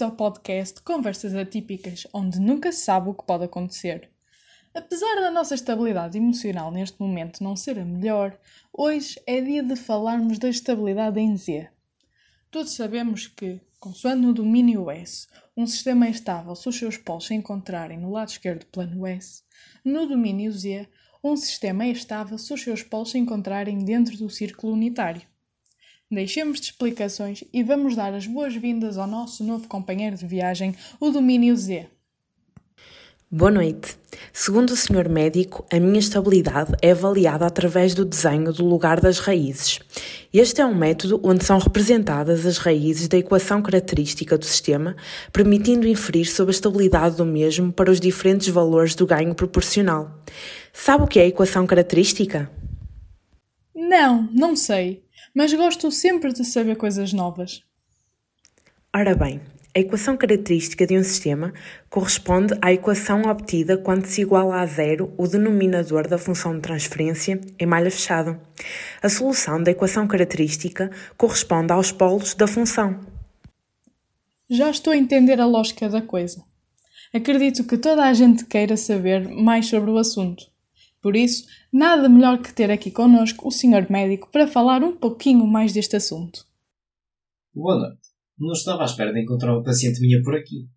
bem-vindos ao podcast Conversas Atípicas, onde nunca se sabe o que pode acontecer. Apesar da nossa estabilidade emocional neste momento não ser a melhor, hoje é dia de falarmos da estabilidade em Z. Todos sabemos que, consoante no domínio S, um sistema é estável se os seus polos se encontrarem no lado esquerdo do plano S, no domínio Z, um sistema é estável se os seus polos se encontrarem dentro do círculo unitário. Deixemos de explicações e vamos dar as boas-vindas ao nosso novo companheiro de viagem, o Domínio Z. Boa noite. Segundo o senhor médico, a minha estabilidade é avaliada através do desenho do lugar das raízes. Este é um método onde são representadas as raízes da equação característica do sistema, permitindo inferir sobre a estabilidade do mesmo para os diferentes valores do ganho proporcional. Sabe o que é a equação característica? Não, não sei mas gosto sempre de saber coisas novas. Ora bem, a equação característica de um sistema corresponde à equação obtida quando se iguala a zero o denominador da função de transferência em malha fechada. A solução da equação característica corresponde aos polos da função. Já estou a entender a lógica da coisa. Acredito que toda a gente queira saber mais sobre o assunto. Por isso, nada melhor que ter aqui connosco o senhor médico para falar um pouquinho mais deste assunto. Boa noite. Não estava à espera de encontrar uma paciente minha por aqui.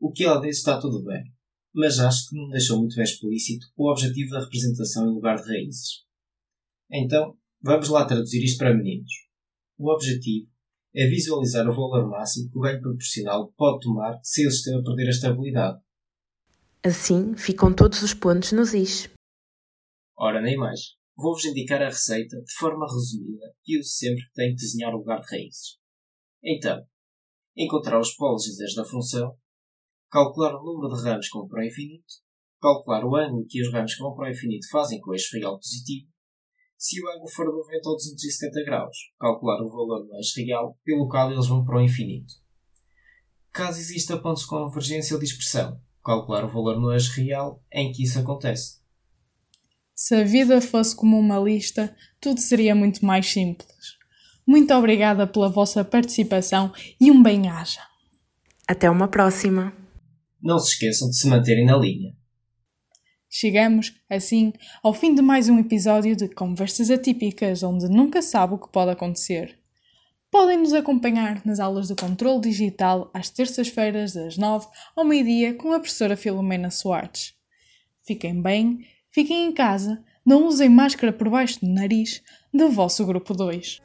O que ela disse está tudo bem, mas acho que não deixou muito bem explícito o objetivo da representação em lugar de raízes. Então, vamos lá traduzir isto para meninos. O objetivo é visualizar o valor máximo que o ganho proporcional pode tomar se o sistema perder a estabilidade. Assim, ficam todos os pontos nos is. Ora, nem mais. Vou-vos indicar a receita de forma resumida que uso sempre que tenho que desenhar o lugar de raízes. Então, encontrar os polos e da função, calcular o número de ramos com para o infinito, calcular o ângulo que os ramos com para o infinito fazem com o eixo real positivo, se o ângulo for 90 ou 270 graus, calcular o valor do eixo real pelo qual eles vão para o infinito. Caso exista pontos de convergência ou dispersão, calcular o valor no eixo real em que isso acontece. Se a vida fosse como uma lista, tudo seria muito mais simples. Muito obrigada pela vossa participação e um bem-aja. Até uma próxima. Não se esqueçam de se manterem na linha. Chegamos, assim, ao fim de mais um episódio de Conversas Atípicas, onde nunca sabe o que pode acontecer. Podem nos acompanhar nas aulas do Controle Digital às terças-feiras, das nove ao meio-dia, com a professora Filomena Soares. Fiquem bem Fiquem em casa, não usem máscara por baixo do nariz do vosso grupo 2.